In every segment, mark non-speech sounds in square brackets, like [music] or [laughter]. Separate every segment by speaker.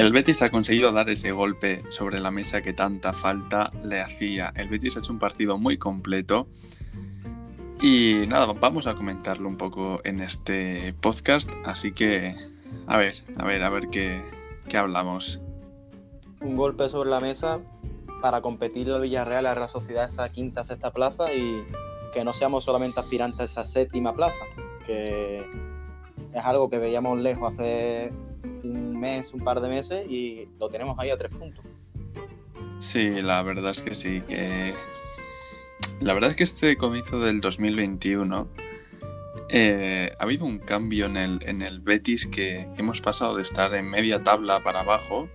Speaker 1: El Betis ha conseguido dar ese golpe sobre la mesa que tanta falta le hacía. El Betis ha hecho un partido muy completo. Y nada, vamos a comentarlo un poco en este podcast. Así que, a ver, a ver, a ver qué, qué hablamos.
Speaker 2: Un golpe sobre la mesa para competir el Villarreal, la Real Sociedad, esa quinta, sexta plaza y que no seamos solamente aspirantes a esa séptima plaza, que es algo que veíamos lejos hace un mes, un par de meses y lo tenemos ahí a tres puntos.
Speaker 1: Sí, la verdad es que sí, que la verdad es que este comienzo del 2021 eh, ha habido un cambio en el, en el Betis que, que hemos pasado de estar en media tabla para abajo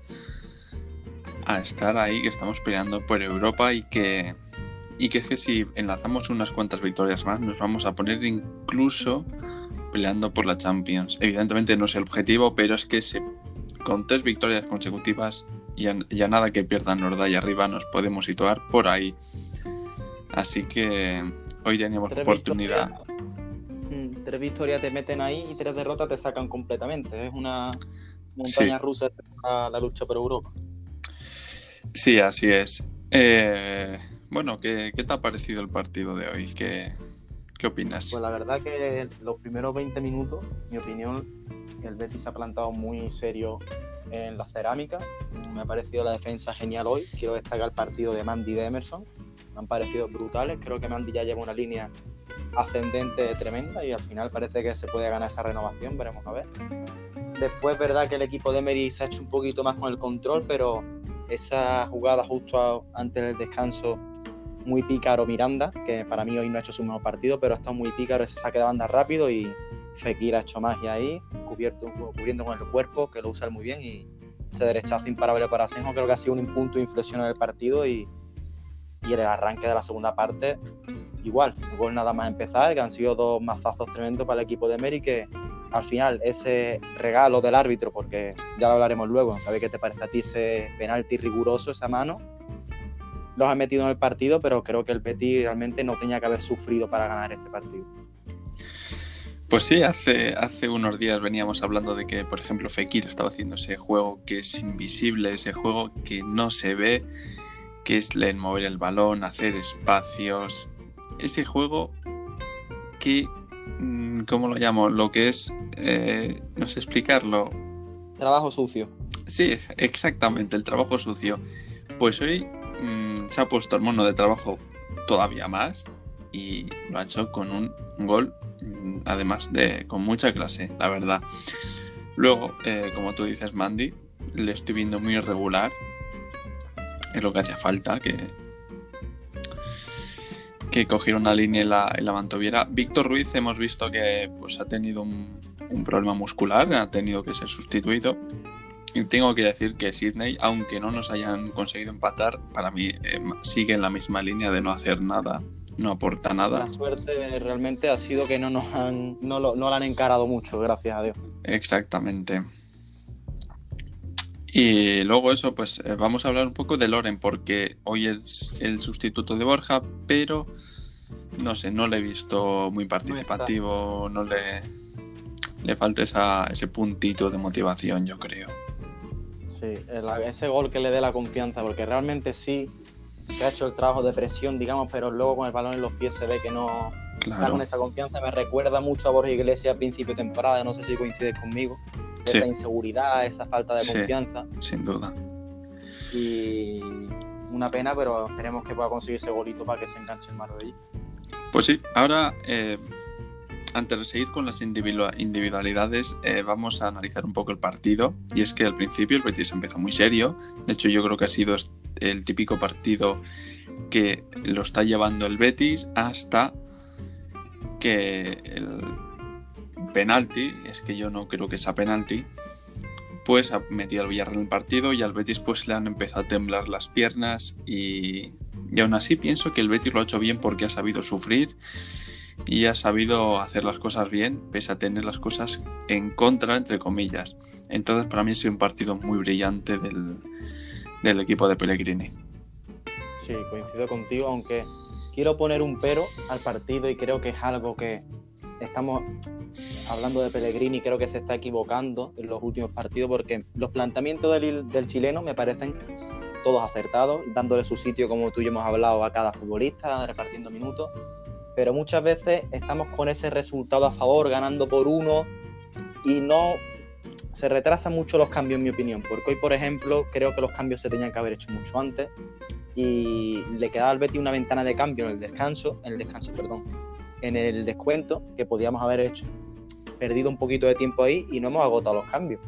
Speaker 1: a estar ahí, que estamos peleando por Europa y que, y que es que si enlazamos unas cuantas victorias más nos vamos a poner incluso peleando por la Champions. Evidentemente no es el objetivo, pero es que se, con tres victorias consecutivas ya, ya nada que pierda Norda y arriba nos podemos situar por ahí. Así que hoy teníamos
Speaker 2: Tres
Speaker 1: oportunidad.
Speaker 2: victorias, mm, tres victorias te meten ahí y tres derrotas te sacan completamente. Es una montaña
Speaker 1: Sí.
Speaker 2: rusa la, la lucha por Europa.
Speaker 1: Sí, así es. Eh, bueno, ¿qué, qué te ha parecido el partido de hoy? ¿Qué, qué opinas?
Speaker 2: Pues la verdad que los primeros 20 minutos, mi opinión, el Betis se ha plantado muy serio en la cerámica. Me ha parecido la defensa genial hoy. Quiero destacar el partido de Mandy y de Emerson. Me han parecido brutales. Creo que Mandy ya lleva una línea ascendente tremenda y al final parece que se puede ganar esa renovación. Veremos a ver. Después, verdad que el equipo de Emery se ha hecho un poquito más con el control, pero esa jugada justo antes del descanso muy pícaro Miranda, que para mí hoy no ha hecho su mejor partido, pero ha estado muy pícaro ese saque de banda rápido y Fekir ha hecho magia ahí, cubierto, cubriendo con el cuerpo, que lo usa muy bien y ese derechazo imparable para Asenjo creo que ha sido un punto de inflexión en el partido y, y en el arranque de la segunda parte igual, el gol nada más empezar, que han sido dos mazazos tremendos para el equipo de Meri que al final ese regalo del árbitro, porque ya lo hablaremos luego, a ver qué te parece a ti ese penalti riguroso, esa mano, los ha metido en el partido, pero creo que el Betis realmente no tenía que haber sufrido para ganar este partido.
Speaker 1: Pues sí, hace, hace unos días veníamos hablando de que, por ejemplo, Fekir estaba haciendo ese juego que es invisible, ese juego que no se ve, que es el mover el balón, hacer espacios. Ese juego que, mm, ¿cómo lo llamo? Lo que es, eh, no sé explicarlo.
Speaker 2: Trabajo sucio.
Speaker 1: Sí, exactamente, el trabajo sucio. Pues hoy mm, se ha puesto el mono de trabajo todavía más y lo ha hecho con un gol, mm, además de con mucha clase, la verdad. Luego, eh, como tú dices, Mandy, le estoy viendo muy irregular. Es lo que hacía falta, que, que cogiera una línea en la, en la mantoviera. Víctor Ruiz hemos visto que pues, ha tenido un problema muscular, ha tenido que ser sustituido. Y tengo que decir que Sydney, aunque no nos hayan conseguido empatar, para mí eh, sigue en la misma línea de no hacer nada, no aporta nada.
Speaker 2: La suerte realmente ha sido que no nos han, no lo, no la han encarado mucho, gracias a Dios.
Speaker 1: Exactamente. Y luego eso, pues eh, vamos a hablar un poco de Loren, porque hoy es el sustituto de Borja, pero no sé, no le he visto muy participativo, no le, le falta esa, ese puntito de motivación, yo creo.
Speaker 2: Sí, el- ese gol que le dé la confianza, porque realmente sí que ha hecho el trabajo de presión, digamos, pero luego con el balón en los pies se ve que no está
Speaker 1: Claro.
Speaker 2: con esa confianza. Me recuerda mucho a Borja Iglesias a principio de temporada, no sé si coincides conmigo.
Speaker 1: Sí.
Speaker 2: Esa inseguridad, esa falta de
Speaker 1: Sí.
Speaker 2: confianza.
Speaker 1: Sin duda.
Speaker 2: Y una pena, pero esperemos que pueda conseguir ese golito para que se enganche el Marbella.
Speaker 1: Pues sí, ahora, eh, antes de seguir con las individu- individualidades, eh, vamos a analizar un poco el partido. Y es que al principio el Betis empezó muy serio. De hecho, yo creo que ha sido el típico partido que lo está llevando el Betis hasta que el penalti, es que yo no creo que sea penalti, pues ha metido al Villarreal en el partido y al Betis pues le han empezado a temblar las piernas y, y aún así pienso que el Betis lo ha hecho bien porque ha sabido sufrir y ha sabido hacer las cosas bien pese a tener las cosas en contra entre comillas. Entonces para mí ha sido un partido muy brillante del, del equipo de Pellegrini.
Speaker 2: Sí, coincido contigo, aunque quiero poner un pero al partido y creo que es algo que estamos hablando de Pellegrini, creo que se está equivocando en los últimos partidos porque los planteamientos del, del chileno me parecen todos acertados, dándole su sitio, como tú y yo hemos hablado, a cada futbolista, repartiendo minutos. Pero muchas veces estamos con ese resultado a favor, ganando por uno, y no se retrasan mucho los cambios, en mi opinión. Porque hoy, por ejemplo, creo que los cambios se tenían que haber hecho mucho antes. Y le quedaba al Betis una ventana de cambio en el descanso, en el descanso, perdón, en el descuento, que podíamos haber hecho, perdido un poquito de tiempo ahí y no hemos agotado los cambios.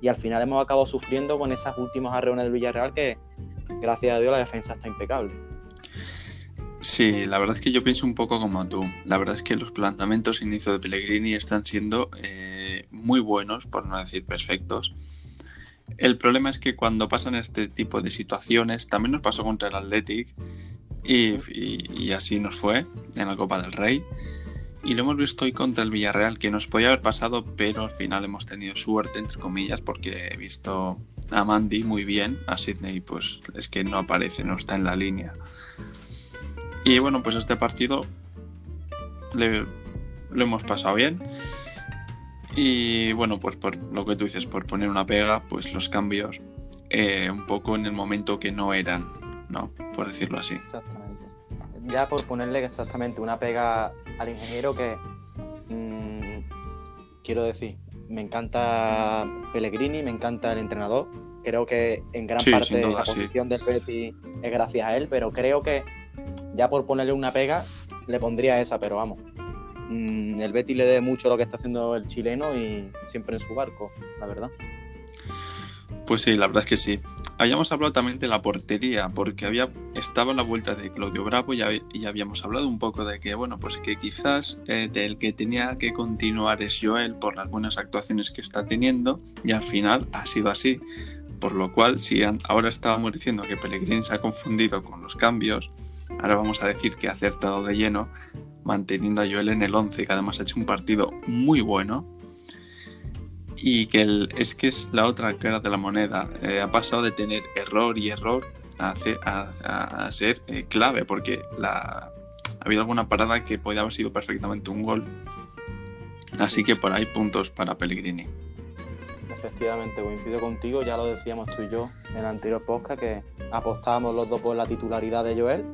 Speaker 2: Y al final hemos acabado sufriendo con esas últimas arreones del Villarreal que, gracias a Dios, la defensa está impecable.
Speaker 1: Sí, la verdad es que yo pienso un poco como tú. La verdad es que los planteamientos inicio de Pellegrini están siendo eh, muy buenos, por no decir perfectos. El problema es que cuando pasan este tipo de situaciones, también nos pasó contra el Athletic y, y así nos fue en la Copa del Rey. Y lo hemos visto hoy contra el Villarreal, que nos podía haber pasado, pero al final hemos tenido suerte, entre comillas, porque he visto a Mandy muy bien, a Sidney pues es que no aparece, no está en la línea. Y bueno, pues este partido le, lo hemos pasado bien. Y bueno, pues por lo que tú dices, por poner una pega, pues los cambios eh, un poco en el momento que no eran, ¿no? Por decirlo así.
Speaker 2: Exactamente. Ya por ponerle exactamente una pega al ingeniero que mmm, quiero decir, me encanta Pellegrini, me encanta el entrenador. Creo que en gran
Speaker 1: Sí,
Speaker 2: parte
Speaker 1: duda,
Speaker 2: la
Speaker 1: sí.
Speaker 2: posición del Betis es gracias a él, pero creo que ya por ponerle una pega le pondría esa, pero vamos. mm, el Betis le dé mucho lo que está haciendo el chileno y siempre en su barco, la verdad.
Speaker 1: Pues sí, la verdad es que sí. Habíamos hablado también de la portería, porque había estaba la vuelta de Claudio Bravo y, hab- y habíamos hablado un poco de que, bueno, pues que quizás eh, del que tenía que continuar es Joel por las buenas actuaciones que está teniendo, y al final ha sido así. Por lo cual, si ahora estábamos diciendo que Pellegrini se ha confundido con los cambios, ahora vamos a decir que ha acertado de lleno, manteniendo a Joel en el 11, que además ha hecho un partido muy bueno y que es que es la otra cara de la moneda. Eh, ha pasado de tener error y error a ser eh, clave, porque la, ha habido alguna parada que podía haber sido perfectamente un gol. Así que por ahí puntos para Pellegrini.
Speaker 2: Efectivamente, coincido contigo, ya lo decíamos tú y yo en el anterior podcast, que apostábamos los dos por la titularidad de Joel.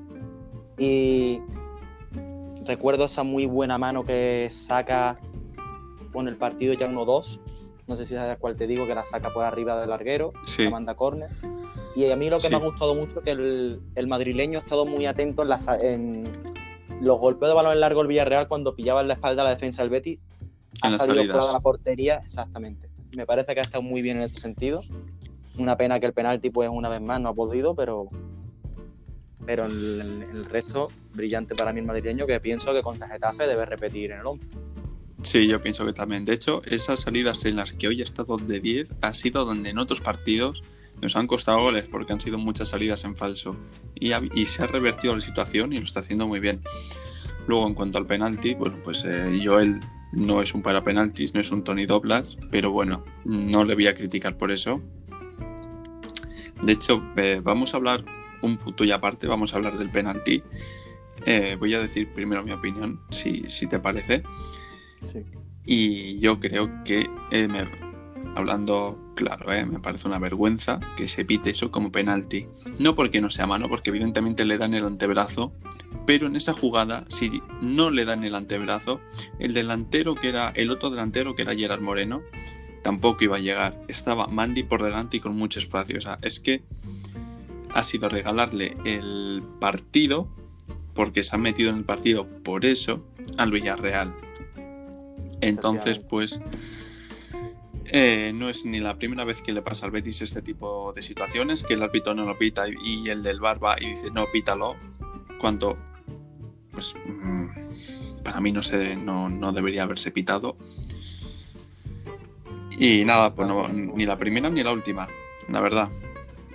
Speaker 2: Y recuerdo esa muy buena mano que saca con el partido ya 1-2. No sé si sabes cuál te digo, que la saca por arriba del larguero,
Speaker 1: Sí,
Speaker 2: la manda córner. Y a mí lo que
Speaker 1: Sí.
Speaker 2: me ha gustado mucho es que el, el madrileño ha estado muy atento en, las- en los golpeos de balón en largo el Villarreal cuando pillaba en la espalda la defensa del Betis. Ha
Speaker 1: En las
Speaker 2: salido fuera de la portería, exactamente. Me parece que ha estado muy bien en ese sentido. Una pena que el penalti, pues una vez más, no ha podido, pero pero el, resto, brillante para mí el madrileño, que pienso que contra Getafe debe repetir en el 11.
Speaker 1: sí, yo pienso que también. De hecho, esas salidas en las que hoy ha estado de 10 ha sido donde en otros partidos nos han costado goles porque han sido muchas salidas en falso. Y se ha revertido la situación y lo está haciendo muy bien. Luego, en cuanto al penalti, bueno, pues eh, Joel no es un para penaltis, no es un Tony Doblas, pero bueno, no le voy a criticar por eso. De hecho, eh, vamos a hablar un punto y aparte, vamos a hablar del penalti. Eh, voy a decir primero mi opinión, si, si te parece.
Speaker 2: Sí.
Speaker 1: Y yo creo que, eh, me- hablando claro, eh, me parece una vergüenza que se pite eso como penalti. No porque no sea mano, porque evidentemente le dan el antebrazo, pero en esa jugada, si no le dan el antebrazo, el delantero que era, el otro delantero que era Gerard Moreno, tampoco iba a llegar. Estaba Mandy por delante y con mucho espacio. O sea, es que ha sido regalarle el partido, porque se han metido en el partido por eso, al Villarreal. Entonces, pues, eh, no es ni la primera vez que le pasa al Betis este tipo de situaciones, que el árbitro no lo pita y, el del bar va y dice, no, pítalo, cuando, pues, mm, para mí no, se, no, no debería haberse pitado. Y nada, pues no, ni la primera ni la última, la verdad.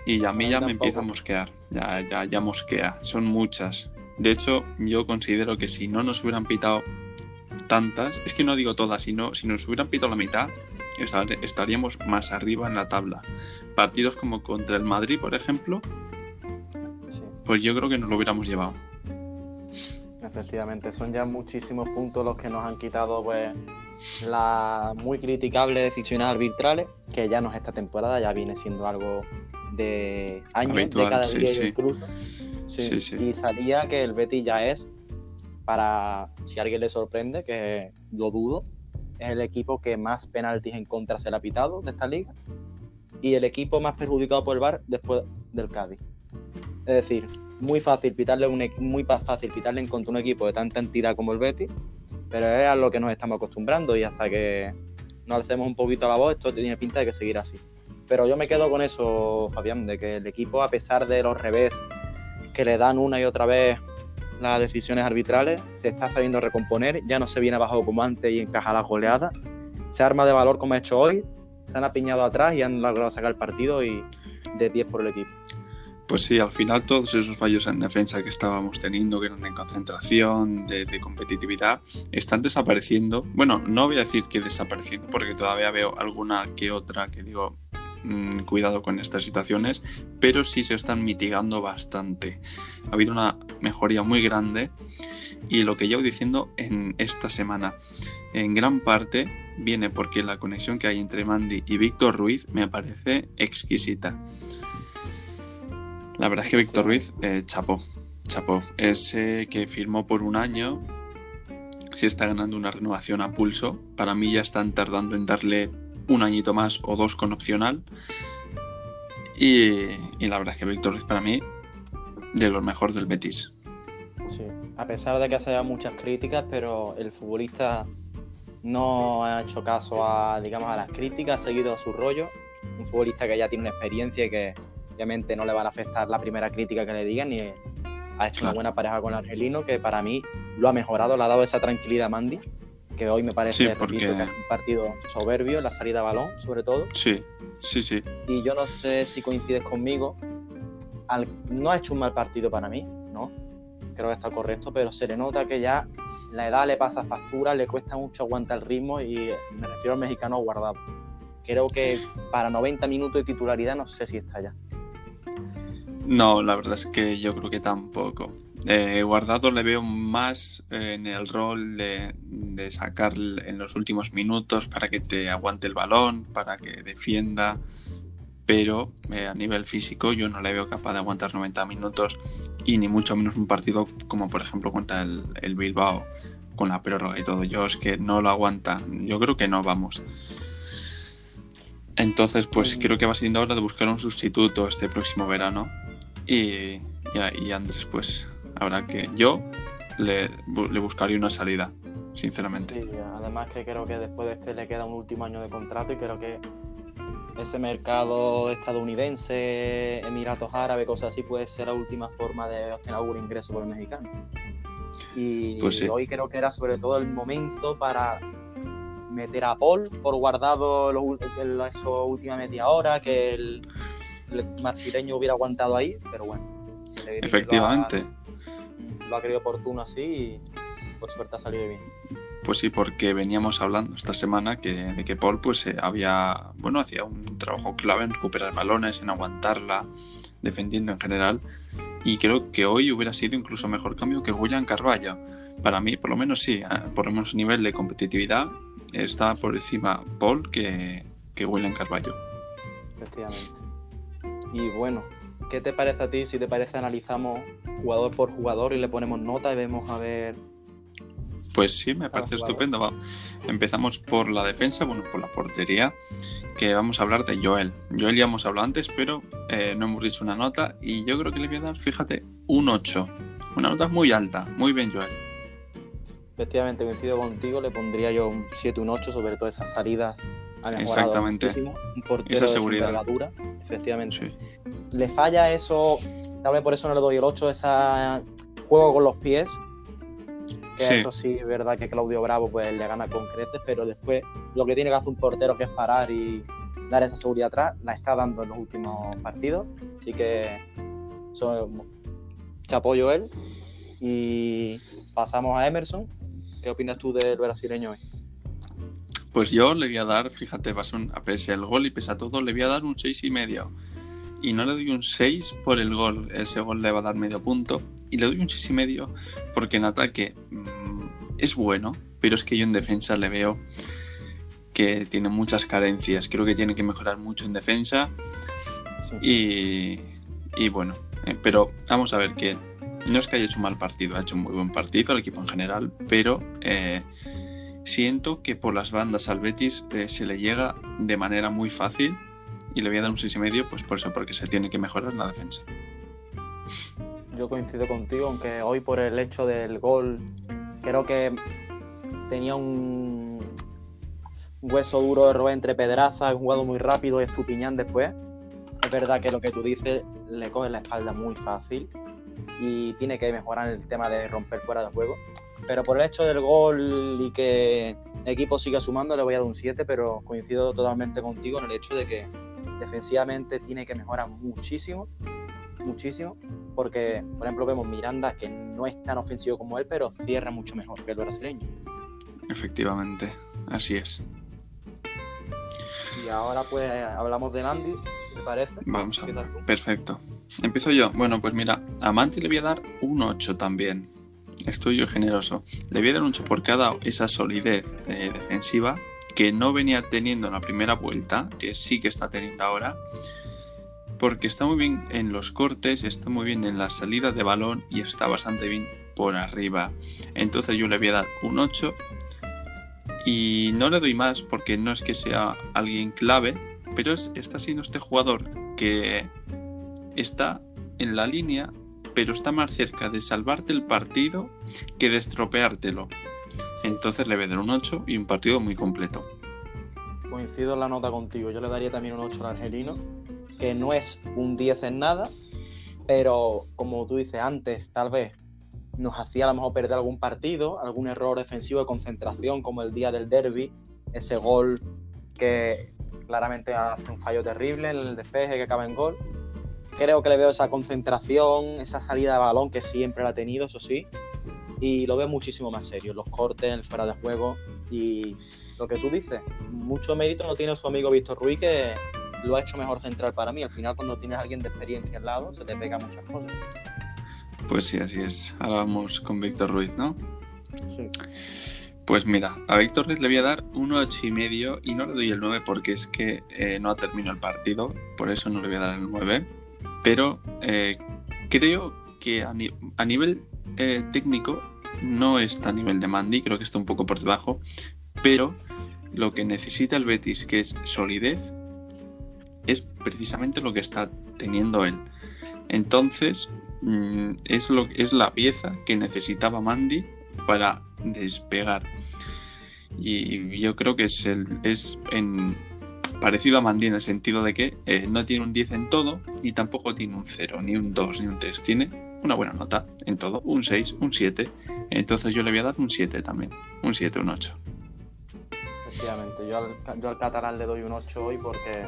Speaker 1: Y a mí ya me empieza a mosquear, ya, ya, ya mosquea, son muchas. De hecho, yo considero que si no nos hubieran pitado tantas, es que no digo todas, sino si nos hubieran pitado la mitad, estar- estaríamos más arriba en la tabla. Partidos como contra el Madrid, por ejemplo,
Speaker 2: Sí,
Speaker 1: pues yo creo que nos lo hubiéramos llevado.
Speaker 2: efectivamente. Son ya muchísimos puntos los que nos han quitado pues, las muy criticables decisiones arbitrales, que ya no es esta temporada, ya viene siendo algo de años, de cada día incluso. Sí, y salía que el Betis ya es, para si alguien le sorprende, que lo dudo, es el equipo que más penaltis en contra se le ha pitado de esta liga y el equipo más perjudicado por el VAR después del Cádiz. Es decir, muy fácil pitarle un, muy fácil pitarle en contra un equipo de tanta entidad como el Betis, pero es a lo que nos estamos acostumbrando y hasta que nos alcemos un poquito la voz, esto tiene pinta de que seguir así. Pero yo me quedo con eso, Fabián, de que el equipo, a pesar de los revés que le dan una y otra vez las decisiones arbitrales, se está sabiendo recomponer, ya no se viene abajo como antes y encaja la goleada, se arma de valor como ha hecho hoy, se han apiñado atrás y han logrado sacar el partido y de 10 por el equipo.
Speaker 1: Pues sí, al final todos esos fallos en defensa que estábamos teniendo, que eran de concentración, de, competitividad, están desapareciendo. Bueno, no voy a decir que desapareciendo, porque todavía veo alguna que otra que digo, mm, cuidado con estas situaciones, pero sí se están mitigando bastante. Ha habido una mejoría muy grande y lo que llevo diciendo en esta semana, en gran parte, viene porque la conexión que hay entre Mandy y Víctor Ruiz me parece exquisita. La verdad es que Víctor Ruiz, eh, chapó, chapó. Ese que firmó por un año, si está ganando una renovación a pulso. Para mí ya están tardando en darle un añito más o dos con opcional. Y, la verdad es que Víctor Ruiz para mí, de los mejores del Betis.
Speaker 2: Sí, a pesar de que haya muchas críticas, pero el futbolista no ha hecho caso a, digamos, a las críticas, ha seguido a su rollo. Un futbolista que ya tiene una experiencia y que obviamente no le van a afectar la primera crítica que le digan y ha hecho una buena pareja con el argelino que para mí lo ha mejorado, le ha dado esa tranquilidad a Mandy, que hoy me parece que es un partido soberbio la salida de balón, sobre todo.
Speaker 1: Sí, sí, sí.
Speaker 2: Y yo no sé si coincides conmigo, no ha hecho un mal partido para mí, ¿no? Creo que está correcto, pero se le nota que ya la edad le pasa factura, le cuesta mucho aguantar el ritmo y me refiero al mexicano guardado. Creo que para 90 minutos de titularidad no sé si está ya.
Speaker 1: No, la verdad es que yo creo que tampoco. Eh, guardado le veo más en el rol de, sacar en los últimos minutos para que te aguante el balón, para que defienda, pero eh, a nivel físico yo no le veo capaz de aguantar 90 minutos y ni mucho menos un partido como por ejemplo contra el, el Bilbao con la prórroga y todo. Yo es que no lo aguanta. Yo creo que no, vamos. Entonces, pues mm. creo que va siendo hora de buscar un sustituto este próximo verano y, y, Andrés, pues habrá que. Yo le, le, buscaría una salida, sinceramente.
Speaker 2: Sí, además que creo que después de este le queda un último año de contrato y creo que ese mercado estadounidense, Emiratos Árabes, cosas así, puede ser la última forma de obtener algún ingreso por el mexicano. Y pues hoy creo que era sobre todo el momento para meter a Paul por guardado la última media hora, que el el marfileño hubiera aguantado ahí, pero bueno.
Speaker 1: Efectivamente.
Speaker 2: Lo ha, querido oportuno así y por suerte ha salido bien.
Speaker 1: Pues sí, porque veníamos hablando esta semana que, de que Paul pues eh, había, bueno, hacía un trabajo clave en recuperar balones, en aguantarla, defendiendo en general. Y creo que hoy hubiera sido incluso mejor cambio que William Carvalho. Para mí, por lo menos sí, eh, por lo menos nivel de competitividad, está por encima Paul que, que William Carvalho.
Speaker 2: Efectivamente. Y bueno, ¿qué te parece a ti? Si te parece, analizamos jugador por jugador y le ponemos nota y vemos a ver.
Speaker 1: Pues sí, me parece estupendo. Va. Empezamos por la defensa, bueno, por la portería, que vamos a hablar de Joel. Joel ya hemos hablado antes, pero eh, no hemos dicho una nota y yo creo que le voy a dar, fíjate, un 8. Una nota muy alta. Muy bien, Joel.
Speaker 2: Efectivamente, coincido contigo, le pondría yo un 7, un 8, sobre todo esas salidas
Speaker 1: Exactamente.
Speaker 2: Un portero Esa seguridad. De efectivamente. Le falla eso, tal vez por eso no le doy el 8, ese juego con los pies. Que eso sí es verdad que Claudio Bravo pues le gana con creces, pero después lo que tiene que hacer un portero que es parar y dar esa seguridad atrás, la está dando en los últimos partidos. Así que eso, apoyo él. Y pasamos a Emerson. ¿Qué opinas tú del brasileño hoy?
Speaker 1: Pues yo le voy a dar, fíjate, a pese al gol y pese a todo, le voy a dar un 6 y medio. Y no le doy un 6 por el gol, ese gol le va a dar medio punto. Y le doy un 6 y medio porque en ataque mm, es bueno, pero es que yo en defensa le veo que tiene muchas carencias. Creo que tiene que mejorar mucho en defensa. Y, y, bueno, eh, pero vamos a ver que no es que haya hecho un mal partido, ha hecho un muy buen partido el equipo en general, pero eh, siento que por las bandas al Betis eh, se le llega de manera muy fácil y le voy a dar un 6,5 pues por eso, porque se tiene que mejorar la defensa.
Speaker 2: Yo coincido contigo, aunque hoy por el hecho del gol creo que tenía un hueso duro de robar entre Pedraza, jugado muy rápido y Estupiñán después. Es verdad que lo que tú dices le coge la espalda muy fácil y tiene que mejorar el tema de romper fuera de juego. Pero por el hecho del gol y que el equipo siga sumando, le voy a dar un 7, pero coincido totalmente contigo en el hecho de que defensivamente tiene que mejorar muchísimo, muchísimo, porque, por ejemplo, vemos Miranda, que no es tan ofensivo como él, pero cierra mucho mejor que el brasileño.
Speaker 1: Efectivamente, así es.
Speaker 2: Y ahora pues hablamos de Mandy, ¿te parece?
Speaker 1: Vamos a ver. Perfecto. Empiezo yo. Bueno, pues mira, a Mandy le voy a dar un 8 también. Estoy yo generoso. Le voy a dar un 8 porque ha dado esa solidez eh, defensiva que no venía teniendo en la primera vuelta, que sí que está teniendo ahora. Porque está muy bien en los cortes, está muy bien en la salida de balón y está bastante bien por arriba. Entonces yo le voy a dar un 8 y no le doy más porque no es que sea alguien clave, pero es, está siendo este jugador que está en la línea, pero está más cerca de salvarte el partido que de estropeártelo. Entonces le voy a dar un 8 y un partido muy completo.
Speaker 2: Coincido en la nota contigo, yo le daría también un 8 al argelino, que no es un 10 en nada, pero como tú dices antes, tal vez nos hacía a lo mejor perder algún partido, algún error defensivo de concentración, como el día del derby, ese gol que claramente hace un fallo terrible en el despeje que acaba en gol. Creo que le veo esa concentración, esa salida de balón que siempre la ha tenido, eso sí, y lo veo muchísimo más serio, los cortes, el fuera de juego y lo que tú dices, mucho mérito no tiene su amigo Víctor Ruiz que lo ha hecho mejor central para mí. Al final cuando tienes a alguien de experiencia al lado se te pega muchas cosas.
Speaker 1: Pues sí, así es. Ahora vamos con Víctor Ruiz, ¿no?
Speaker 2: Sí.
Speaker 1: Pues mira, a Víctor Ruiz le voy a dar un 8 y medio y no le doy el 9 porque es que eh, no ha terminado el partido, por eso no le voy a dar el 9. Pero eh, creo que a, nivel eh, técnico no está a nivel de Mandy, creo que está un poco por debajo, pero lo que necesita el Betis, que es solidez, es precisamente lo que está teniendo él. Entonces, Mm, es, lo, es la pieza que necesitaba Mandy para despegar. Y yo creo que es, el, es en, parecido a Mandy en el sentido de que eh, no tiene un 10 en todo, ni tampoco tiene un 0, ni un 2, ni un 3. Tiene una buena nota en todo, un 6, un 7. Entonces yo le voy a dar un 7 también, un 7, un 8.
Speaker 2: Efectivamente, yo al, yo al catalán le doy un 8 hoy porque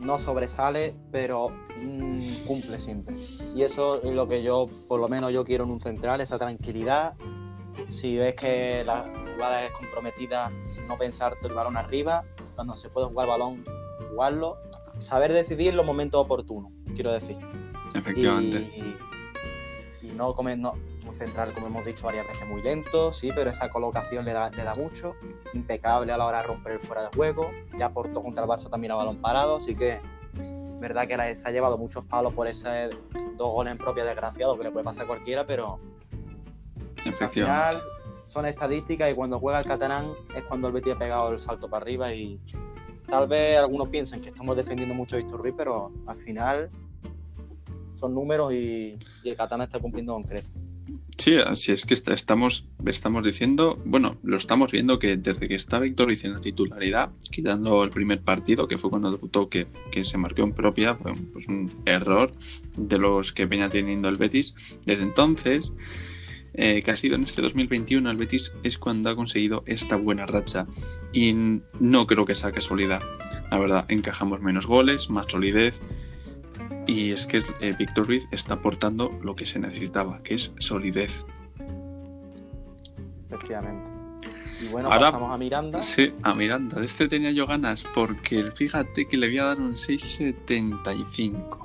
Speaker 2: no sobresale, pero mm, cumple siempre. Y eso es lo que yo, por lo menos yo quiero en un central, esa tranquilidad. Si ves que la jugada es comprometida, no pensarte el balón arriba, cuando se puede jugar balón, jugarlo. Saber decidir los momentos oportunos, quiero decir.
Speaker 1: Efectivamente.
Speaker 2: Y, no, comer, no, central, como hemos dicho varias veces, muy lento, sí, pero esa colocación le da, le da mucho. Impecable a la hora de romper el fuera de juego. Ya aportó contra el Barça también a balón parado, así que verdad que se ha llevado muchos palos por ese dos goles en propia desgraciado que le puede pasar a cualquiera, pero al final son estadísticas y cuando juega el catalán es cuando el Betis ha pegado el salto para arriba y tal vez algunos piensen que estamos defendiendo mucho a Víctor Ruiz, pero al final son números y, y el catalán está cumpliendo con creces.
Speaker 1: Sí, así es que estamos, estamos diciendo, bueno, lo estamos viendo que desde que está Víctor Ruiz en la titularidad, quitando el primer partido, que fue cuando debutó, que, que se marcó en propia, fue pues un error de los que venía teniendo el Betis. Desde entonces, eh, que ha sido en este 2021, el Betis es cuando ha conseguido esta buena racha. Y no creo que sea casualidad. La verdad, encajamos menos goles, más solidez y es que eh, Víctor Ruiz está aportando lo que se necesitaba, que es solidez.
Speaker 2: Efectivamente. Y bueno, Ahora, pasamos a Miranda.
Speaker 1: Sí, a Miranda. De este tenía yo ganas porque fíjate que le voy a dar un 6.75.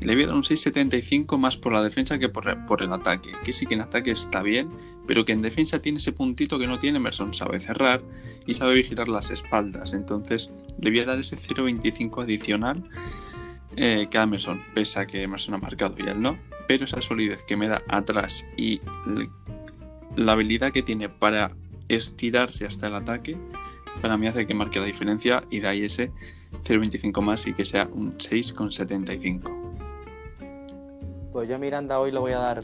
Speaker 1: Le voy a dar un 6,75 más por la defensa que por, por, el ataque. Que sí que en ataque está bien, pero que en defensa tiene ese puntito que no tiene Emerson. Sabe cerrar y sabe vigilar las espaldas. Entonces le voy a dar ese 0,25 adicional eh, que a Emerson, pese a que Emerson ha marcado y él no. Pero esa solidez que me da atrás y la habilidad que tiene para estirarse hasta el ataque, para mí hace que marque la diferencia y de ahí ese 0,25 más y que sea un 6,75.
Speaker 2: Pues yo a Miranda hoy le voy a dar.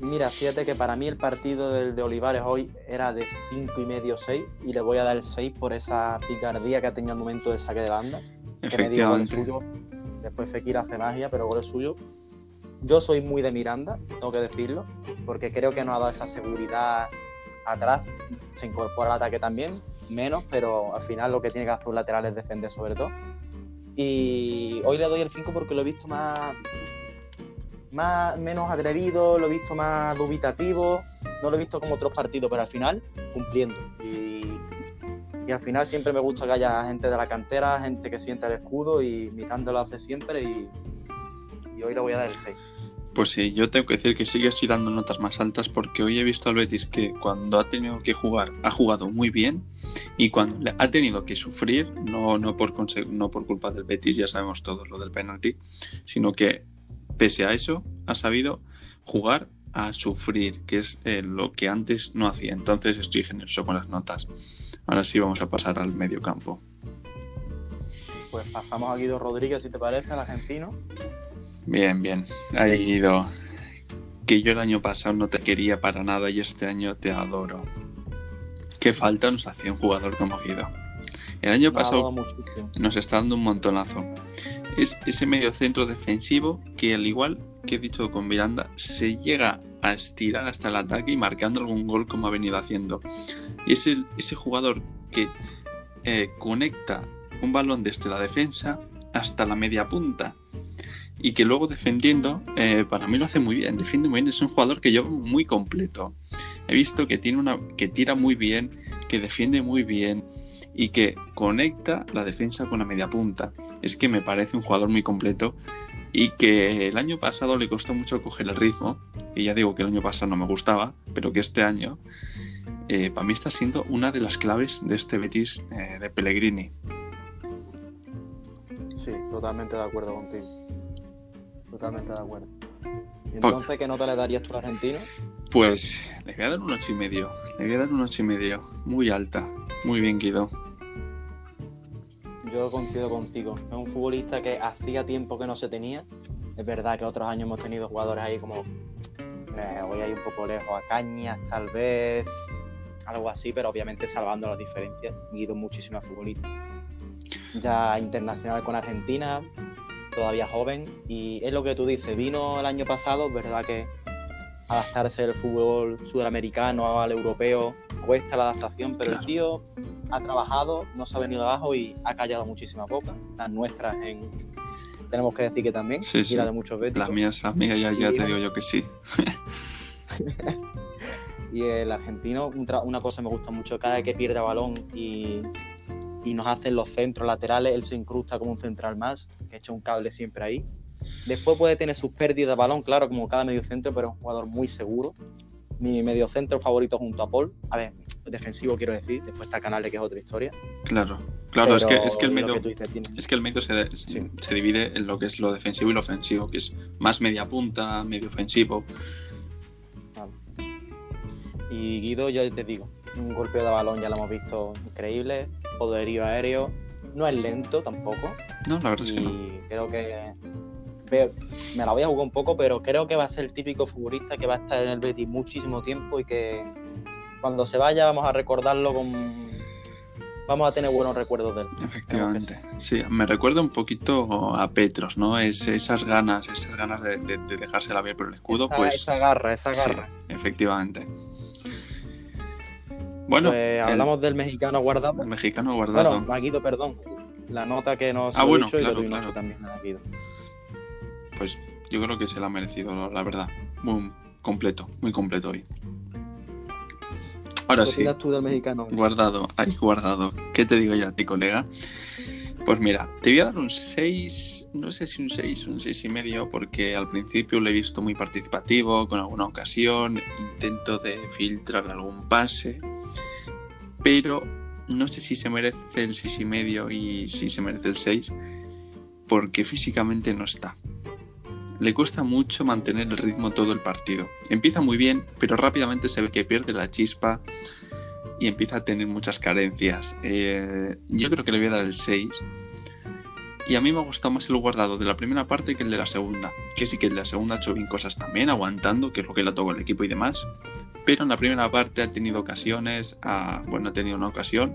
Speaker 2: Mira, fíjate que para mí el partido del de Olivares hoy era de 5 y medio 6 y le voy a dar el 6 por esa picardía que ha tenido al momento del saque de banda.
Speaker 1: Efectivamente.
Speaker 2: suyo. Después Fekir hace magia, pero gol es suyo. Yo soy muy de Miranda, tengo que decirlo, porque creo que no ha dado esa seguridad atrás. Se incorpora al ataque también, menos, pero al final lo que tiene que hacer un lateral es defender sobre todo. Y hoy le doy el 5 porque lo he visto más, más menos atrevido, lo he visto más dubitativo, no lo he visto como otros partidos, pero al final cumpliendo. Y, y al final siempre me gusta que haya gente de la cantera, gente que sienta el escudo y Miranda lo hace siempre y, y hoy le voy a dar el 6.
Speaker 1: Pues sí, yo tengo que decir que sigue estoy dando notas más altas porque hoy he visto al Betis que cuando ha tenido que jugar ha jugado muy bien y cuando ha tenido que sufrir, no, no, por, no por culpa del Betis, ya sabemos todos lo del penalti, sino que pese a eso ha sabido jugar a sufrir, que es eh, lo que antes no hacía. Entonces estoy generoso con las notas. Ahora sí vamos a pasar al medio campo.
Speaker 2: Pues pasamos a Guido Rodríguez, si te parece, al argentino.
Speaker 1: Bien, bien. Ahí Guido. Que yo el año pasado no te quería para nada y este año te adoro. Qué falta nos hacía un jugador como Guido. El año pasado nos está dando un montonazo. Es ese medio centro defensivo que al igual que he dicho con Miranda, se llega a estirar hasta el ataque y marcando algún gol como ha venido haciendo. Y es el, ese jugador que eh, conecta un balón desde la defensa hasta la media punta y que luego defendiendo, eh, para mí lo hace muy bien, defiende muy bien, es un jugador que yo muy completo. He visto que, tiene una, que tira muy bien, que defiende muy bien y que conecta la defensa con la media punta. Es que me parece un jugador muy completo y que el año pasado le costó mucho coger el ritmo, y ya digo que el año pasado no me gustaba, pero que este año eh, para mí está siendo una de las claves de este Betis eh, de Pellegrini.
Speaker 2: Sí, totalmente de acuerdo contigo. Totalmente de acuerdo. ¿Y entonces qué nota le darías tú al argentino?
Speaker 1: Pues le voy a dar un ocho y medio. Le voy a dar un ocho y medio. Muy alta. Muy bien, Guido.
Speaker 2: Yo coincido contigo. Es un futbolista que hacía tiempo que no se tenía. Es verdad que otros años hemos tenido jugadores ahí como. Eh, voy a ir un poco lejos a Cañas, tal vez. Algo así, pero obviamente salvando las diferencias. Guido muchísimo a futbolista. Ya internacional con Argentina, todavía joven y es lo que tú dices, vino el año pasado, verdad que adaptarse el fútbol sudamericano al europeo cuesta la adaptación, pero el tío ha trabajado, no se ha venido abajo y ha callado muchísimas bocas, las nuestras en tenemos que decir que también,
Speaker 1: sí, sí.
Speaker 2: de muchos veces.
Speaker 1: Las mías, las mías ya, ya te digo yo que sí. [laughs]
Speaker 2: y el argentino, una cosa me gusta mucho, cada vez que pierde balón y y nos hacen los centros laterales, él se incrusta como un central más, que echa un cable siempre ahí. Después puede tener sus pérdidas de balón, claro, como cada medio centro, pero es un jugador muy seguro. Mi medio centro favorito junto a Paul. A ver, defensivo quiero decir, después está Canales, que es otra historia.
Speaker 1: Claro, claro, es que, es que el medio, es que el medio se, se, divide en lo que es lo defensivo y lo ofensivo, que es más media punta, medio ofensivo.
Speaker 2: Y Guido, yo te digo, un golpe de balón ya lo hemos visto increíble, poderío aéreo, no es lento tampoco.
Speaker 1: No, la verdad
Speaker 2: es
Speaker 1: que no.
Speaker 2: creo que me la voy a jugar un poco, pero creo que va a ser el típico futbolista que va a estar en el Betis muchísimo tiempo y que cuando se vaya vamos a recordarlo con vamos a tener buenos recuerdos de él.
Speaker 1: Efectivamente. Sí, me recuerda un poquito a Petros, ¿no? Es, esas ganas, esas ganas de, de, de dejársela ver por el escudo,
Speaker 2: esa,
Speaker 1: pues.
Speaker 2: Esa garra, esa garra.
Speaker 1: Sí, efectivamente. Bueno,
Speaker 2: pues hablamos el, del mexicano guardado.
Speaker 1: El mexicano guardado.
Speaker 2: Bueno, Maguido, perdón. La nota que nos
Speaker 1: ah,
Speaker 2: ha
Speaker 1: bueno,
Speaker 2: dicho
Speaker 1: claro,
Speaker 2: y
Speaker 1: claro.
Speaker 2: también a.
Speaker 1: Pues yo creo que se la ha merecido, la verdad. Muy completo, muy completo hoy. Ahora
Speaker 2: ¿Qué
Speaker 1: sí.
Speaker 2: tú del mexicano?
Speaker 1: Guardado, ahí guardado. ¿Qué te digo ya a ti, colega? Pues mira, te voy a dar un 6, no sé si un 6 o un 6 y medio, porque al principio lo he visto muy participativo, con alguna ocasión, intento de filtrar algún pase, pero no sé si se merece el 6 y medio y si se merece el 6, porque físicamente no está. Le cuesta mucho mantener el ritmo todo el partido. Empieza muy bien, pero rápidamente se ve que pierde la chispa y empieza a tener muchas carencias. Eh, yo creo que le voy a dar el 6. Y a mí me ha gustado más el guardado de la primera parte que el de la segunda. Que sí que el de la segunda ha hecho bien cosas también, aguantando, que es lo que le tocó al equipo y demás. Pero en la primera parte ha tenido ocasiones, bueno, ha tenido una ocasión.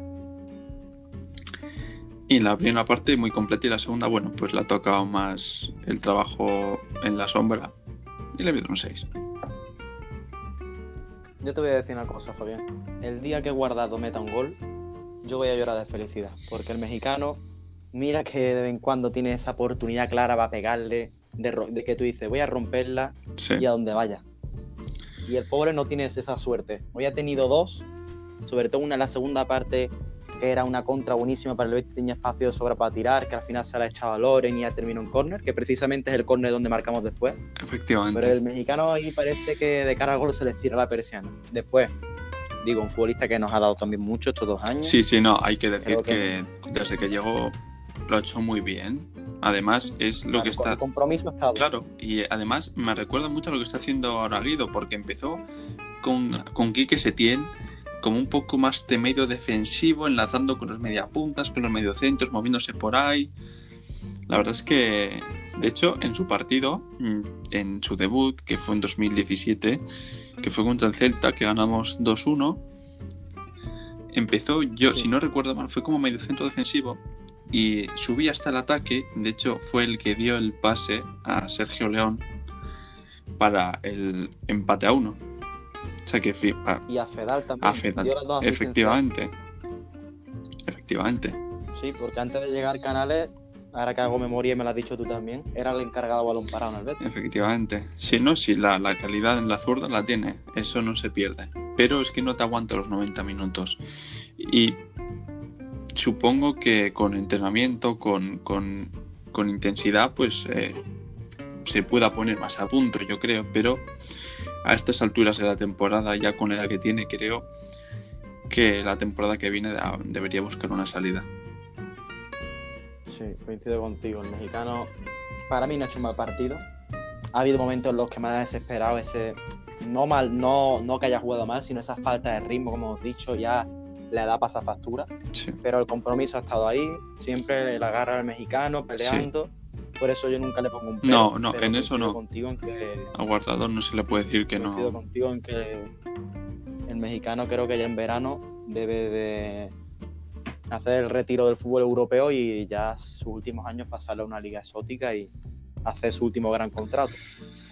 Speaker 1: Y en la primera parte muy completa y la segunda, bueno, pues le ha tocado más el trabajo en la sombra. Y le dar un 6.
Speaker 2: Yo te voy a decir una cosa, Fabián. El día que Guardado meta un gol, yo voy a llorar de felicidad. Porque el mexicano, mira que de vez en cuando tiene esa oportunidad clara para pegarle, de, que tú dices, voy a romperla y a donde vaya. Y el pobre no tiene esa suerte. Hoy ha tenido dos, sobre todo una en la segunda parte que era una contra buenísima para el Betis, tenía espacio de sobra para tirar, que al final se la ha echado a Loren y ha terminado en córner, que precisamente es el córner donde marcamos después.
Speaker 1: Efectivamente.
Speaker 2: Pero el mexicano ahí parece que de cara al gol se le tira la persiana. Después, digo, un futbolista que nos ha dado también mucho estos dos años.
Speaker 1: Sí, sí, no, hay que decir que... desde que llegó lo ha hecho muy bien. Además, es lo que está.
Speaker 2: El compromiso está.
Speaker 1: Claro, y además me recuerda mucho a lo que está haciendo ahora Guido, porque empezó con, con Quique Setién como un poco más de medio defensivo, enlazando con los mediapuntas, con los mediocentros, moviéndose por ahí. La verdad es que, de hecho, en su partido, mm, en su debut, que fue en 2017, que fue contra el Celta, que ganamos 2-1, empezó yo, si no recuerdo mal, fue como medio centro defensivo y subí hasta el ataque. De hecho, fue el que dio el pase a Sergio León para el empate a uno que
Speaker 2: y a Fedal también.
Speaker 1: efectivamente. Efectivamente.
Speaker 2: Sí, porque antes de llegar Canales, ahora que hago memoria y me lo has dicho tú también, era el encargado balón parado en el Betis.
Speaker 1: Efectivamente. Si no, si la, la, calidad en la zurda la tiene, eso no se pierde. Pero es que no te aguanta los 90 minutos. Y supongo que con entrenamiento, con, con, con intensidad, pues eh, se pueda poner más a punto, yo creo. Pero a estas alturas de la temporada, ya con la que tiene, creo que la temporada que viene debería buscar una salida.
Speaker 2: Sí, coincido contigo. El mexicano, para mí, no ha hecho un mal partido. Ha habido momentos en los que me ha desesperado ese. No mal, no, no que haya jugado mal, sino esa falta de ritmo, como hemos dicho, ya la edad pasa factura. Pero el compromiso ha estado ahí, siempre la agarra al mexicano, peleando. Por eso yo nunca le pongo un
Speaker 1: No, no, en eso no. Contigo en que, a Guardador no se le puede decir que no.
Speaker 2: contigo en que el mexicano creo que ya en verano debe de hacer el retiro del fútbol europeo y ya sus últimos años pasarle a una liga exótica y hacer su último gran contrato.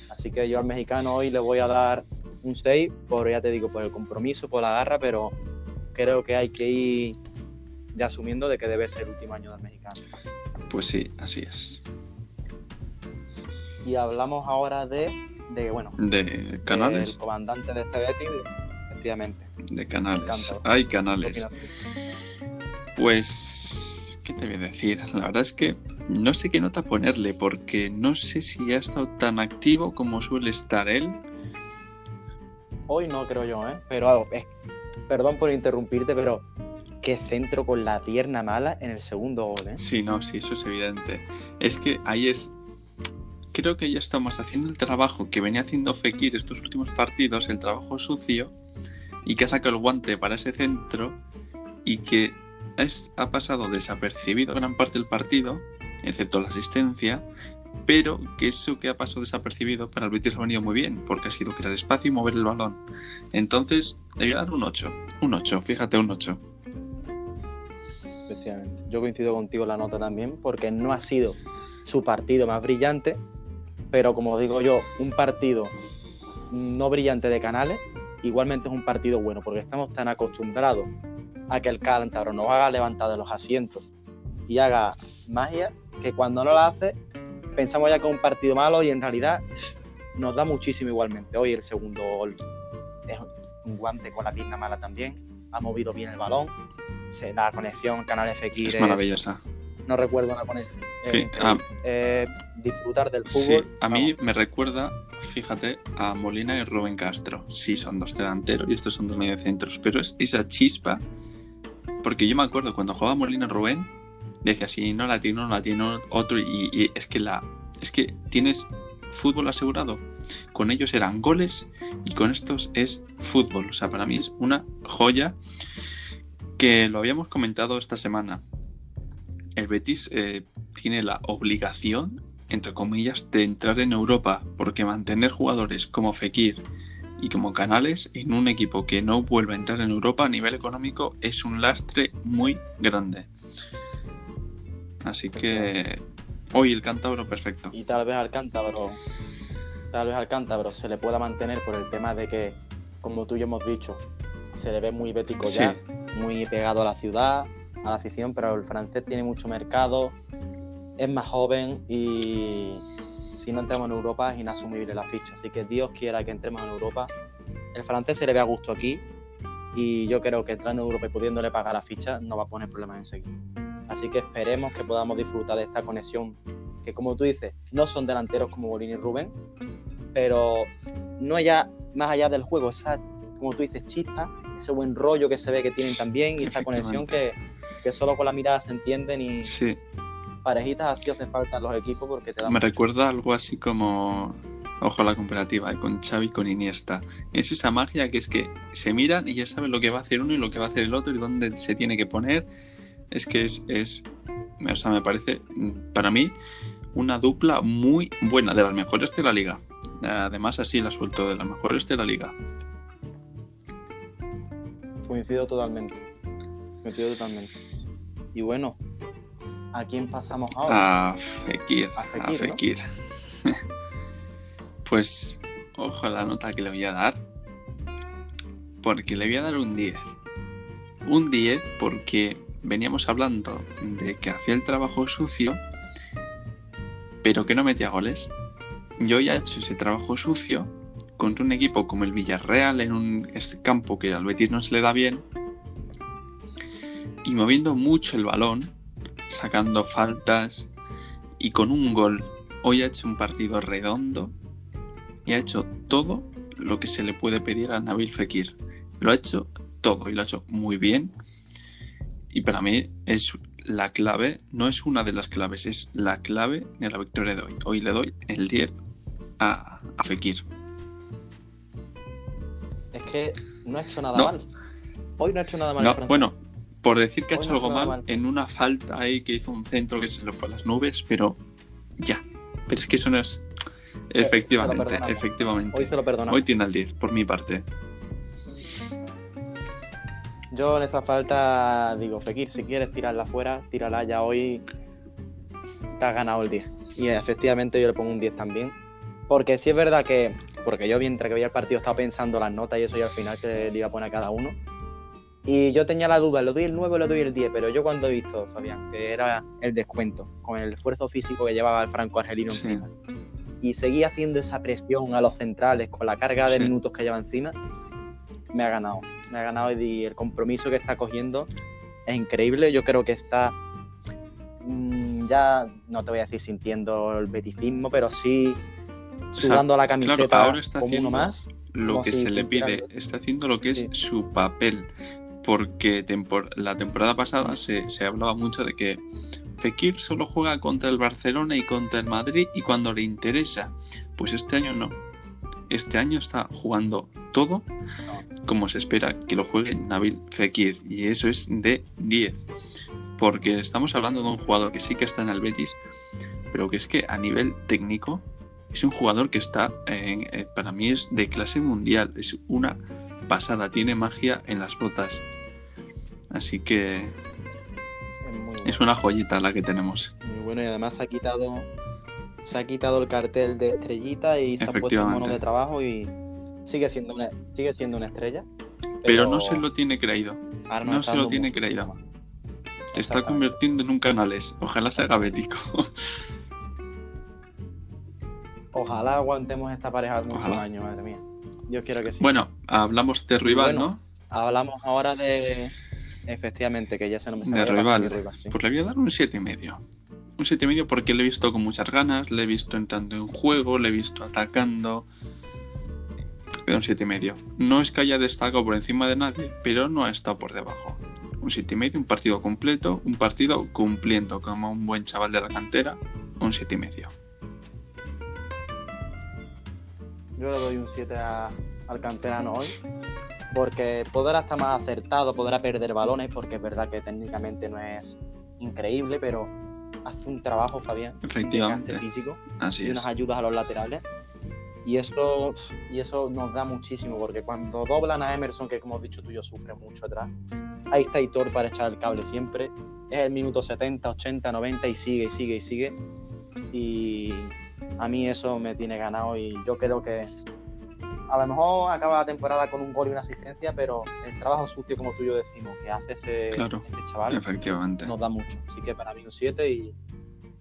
Speaker 2: Así que yo al mexicano hoy le voy a dar un 6 por, ya te digo, por el compromiso, por la garra, pero creo que hay que ir ya asumiendo de que debe ser el último año del mexicano.
Speaker 1: Pues sí, así es.
Speaker 2: Y hablamos ahora de, de bueno,
Speaker 1: de canales.
Speaker 2: El comandante de este Betis, efectivamente.
Speaker 1: De canales. Hay canales. Pues, ¿qué te voy a decir? La verdad es que no sé qué nota ponerle, porque no sé si ha estado tan activo como suele estar él.
Speaker 2: Hoy no creo yo, ¿eh? Pero perdón por interrumpirte, pero qué centro con la pierna mala en el segundo gol, ¿eh?
Speaker 1: Sí, no, sí, eso es evidente. Es que ahí es creo que ya estamos haciendo el trabajo que venía haciendo Fekir estos últimos partidos, el trabajo sucio, y que ha sacado el guante para ese centro y que es, ha pasado desapercibido gran parte del partido, excepto la asistencia, pero que eso que ha pasado desapercibido para el Betis ha venido muy bien, porque ha sido crear espacio y mover el balón. Entonces, le voy a dar un 8, un 8, fíjate, un 8.
Speaker 2: Efectivamente. Yo coincido contigo la nota también, porque no ha sido su partido más brillante, pero como digo yo, un partido no brillante de canales, igualmente es un partido bueno, porque estamos tan acostumbrados a que el Cántabro nos haga levantar de los asientos y haga magia, que cuando no lo hace, pensamos ya que es un partido malo y en realidad nos da muchísimo igualmente. Hoy el segundo gol es un guante con la pierna mala también, ha movido bien el balón, se da conexión Canales Fekir
Speaker 1: es maravillosa
Speaker 2: no recuerdo una conexión.
Speaker 1: Sí,
Speaker 2: Eh,
Speaker 1: ah.
Speaker 2: eh, disfrutar del
Speaker 1: Sí,
Speaker 2: fútbol.
Speaker 1: a mí
Speaker 2: vamos,
Speaker 1: me recuerda, fíjate, a Molina y Rubén Castro. Sí, son dos delanteros y estos son dos mediocentros, pero es esa chispa. Porque yo me acuerdo cuando jugaba Molina y Rubén, decía si no la tiene, no la tiene otro, y, es que la. Es que tienes fútbol asegurado. Con ellos eran goles y con estos es fútbol. O sea, para mí es una joya que lo habíamos comentado esta semana. El Betis eh, tiene la obligación, entre comillas, de entrar en Europa, porque mantener jugadores como Fekir y como Canales en un equipo que no vuelva a entrar en Europa a nivel económico es un lastre muy grande. Así que hoy el cántabro perfecto.
Speaker 2: Y tal vez al cántabro, tal vez al cántabro se le pueda mantener por el tema de que, como tú y yo hemos dicho, se le ve muy bético
Speaker 1: Sí.
Speaker 2: ya, muy pegado a la ciudad, a la afición, pero el francés tiene mucho mercado, es más joven y si no entramos en Europa es inasumible la ficha. Así que Dios quiera que entremos en Europa. El francés se le ve a gusto aquí y yo creo que entrando en Europa y pudiéndole pagar la ficha no va a poner problemas en seguir. Así que esperemos que podamos disfrutar de esta conexión que como tú dices, no son delanteros como Bolín y Rubén, pero no ya más allá del juego, esa, como tú dices, chispa, ese buen rollo que se ve que tienen también y esa conexión que, que solo con la mirada se entienden y
Speaker 1: Sí,
Speaker 2: parejitas así hacen falta los equipos porque te dan
Speaker 1: me
Speaker 2: mucho.
Speaker 1: recuerda algo así como. Ojo a la comparativa, eh, con Xavi y con Iniesta. Es esa magia que es que se miran y ya saben lo que va a hacer uno y lo que va a hacer el otro y dónde se tiene que poner. Es que es, es o sea, me parece para mí una dupla muy buena, de las mejores de la liga. Además, así la suelto, de las mejores de la liga.
Speaker 2: Coincido totalmente. Coincido totalmente. Y bueno, ¿a quién pasamos ahora?
Speaker 1: A Fekir.
Speaker 2: A
Speaker 1: A
Speaker 2: Fekir,
Speaker 1: Fekir. [laughs] pues, ojo a la nota que le voy a dar. Porque le voy a dar un 10. Un 10 porque veníamos hablando de que hacía el trabajo sucio, pero que no metía goles. Yo ya he hecho ese trabajo sucio contra un equipo como el Villarreal en un campo que al Betis no se le da bien y moviendo mucho el balón, sacando faltas y con un gol. Hoy ha hecho un partido redondo y ha hecho todo lo que se le puede pedir a Nabil Fekir. Lo ha hecho todo y lo ha hecho muy bien. Y para mí es la clave, no es una de las claves, es la clave de la victoria de hoy. Hoy le doy el 10 a, a Fekir.
Speaker 2: Es que no ha hecho nada
Speaker 1: No.
Speaker 2: mal. Hoy no ha hecho nada mal
Speaker 1: No,
Speaker 2: el
Speaker 1: bueno, por decir que ha hecho
Speaker 2: no
Speaker 1: algo mal,
Speaker 2: mal.
Speaker 1: en una falta ahí que hizo un centro que se le fue a las nubes, pero ya. Pero es que eso no es. Efectivamente, efectivamente.
Speaker 2: Hoy se lo perdonamos.
Speaker 1: Hoy tiene el 10, por mi parte.
Speaker 2: Yo en esa falta digo, Fekir, si quieres tirarla fuera, tírala ya hoy. Te has ganado el 10. Y efectivamente yo le pongo un 10 también. Porque sí es verdad que, porque yo mientras que veía el partido estaba pensando las notas y eso y al final que le iba a poner a cada uno. Y yo tenía la duda, ¿le doy el 9 o le doy el 10? Pero yo cuando he visto, Fabián, que era el descuento, con el esfuerzo físico que llevaba el franco argelino
Speaker 1: Sí.
Speaker 2: encima, y seguía haciendo esa presión a los centrales con la carga de
Speaker 1: Sí.
Speaker 2: minutos que lleva encima, me ha ganado. Me ha ganado y el compromiso que está cogiendo es increíble. Yo creo que está mm, ya, no te voy a decir sintiendo el beticismo, pero sí
Speaker 1: sea,
Speaker 2: sudando la camiseta
Speaker 1: ahora está
Speaker 2: como uno
Speaker 1: haciendo
Speaker 2: más.
Speaker 1: Lo que
Speaker 2: si
Speaker 1: se le pide, está haciendo lo que
Speaker 2: Sí.
Speaker 1: es su papel. Porque tempor- la temporada pasada se, se hablaba mucho de que Fekir solo juega contra el Barcelona y contra el Madrid y cuando le interesa. Pues este año no. Este año está jugando todo como se espera que lo juegue Nabil Fekir. Y eso es de 10. Porque estamos hablando de un jugador que sí que está en el Betis, pero que es que a nivel técnico es un jugador que está, en- eh, para mí es de clase mundial. Es una pasada, tiene magia en las botas. Así que
Speaker 2: Es
Speaker 1: una joyita la que tenemos.
Speaker 2: Muy bueno y además se ha quitado se ha quitado el cartel de estrellita y se ha puesto el mono de trabajo y sigue siendo una, sigue siendo una estrella.
Speaker 1: Pero no se lo tiene creído. no se lo tiene
Speaker 2: mucho
Speaker 1: creído. Se está convirtiendo en un canales. Ojalá se haga bético. [laughs]
Speaker 2: Ojalá aguantemos esta pareja muchos años, madre mía. Yo quiero que sí.
Speaker 1: bueno, hablamos de rival,
Speaker 2: bueno,
Speaker 1: ¿no?
Speaker 2: Hablamos ahora de Efectivamente, que ya se nos
Speaker 1: de rival. Pues le voy a dar un 7 y medio. Un 7 y medio porque le he visto con muchas ganas, le he visto entrando en juego, le he visto atacando. Un 7 y medio. No es que haya destacado por encima de nadie, pero no ha estado por debajo. Un 7 y medio, un partido completo, un partido cumpliendo como un buen chaval de la cantera, un 7 y medio.
Speaker 2: Yo le doy un 7 al canterano hoy porque podrá estar más acertado, podrá perder balones, porque es verdad que técnicamente no es increíble, pero hace un trabajo, Fabián,
Speaker 1: Efectivamente.
Speaker 2: físico
Speaker 1: Así
Speaker 2: y unas ayudas a los laterales. Y eso, y eso nos da muchísimo, porque cuando doblan a Emerson, que como has dicho tú, yo sufre mucho atrás, ahí está Hitor para echar el cable siempre. Es el minuto 70, 80, 90 y sigue y sigue y sigue. Y a mí eso me tiene ganado y yo creo que a lo mejor acaba la temporada con un gol y una asistencia, pero el trabajo sucio, como tú y yo decimos, que hace ese,
Speaker 1: claro,
Speaker 2: este chaval,
Speaker 1: efectivamente.
Speaker 2: nos da mucho. Así que para mí un 7 y,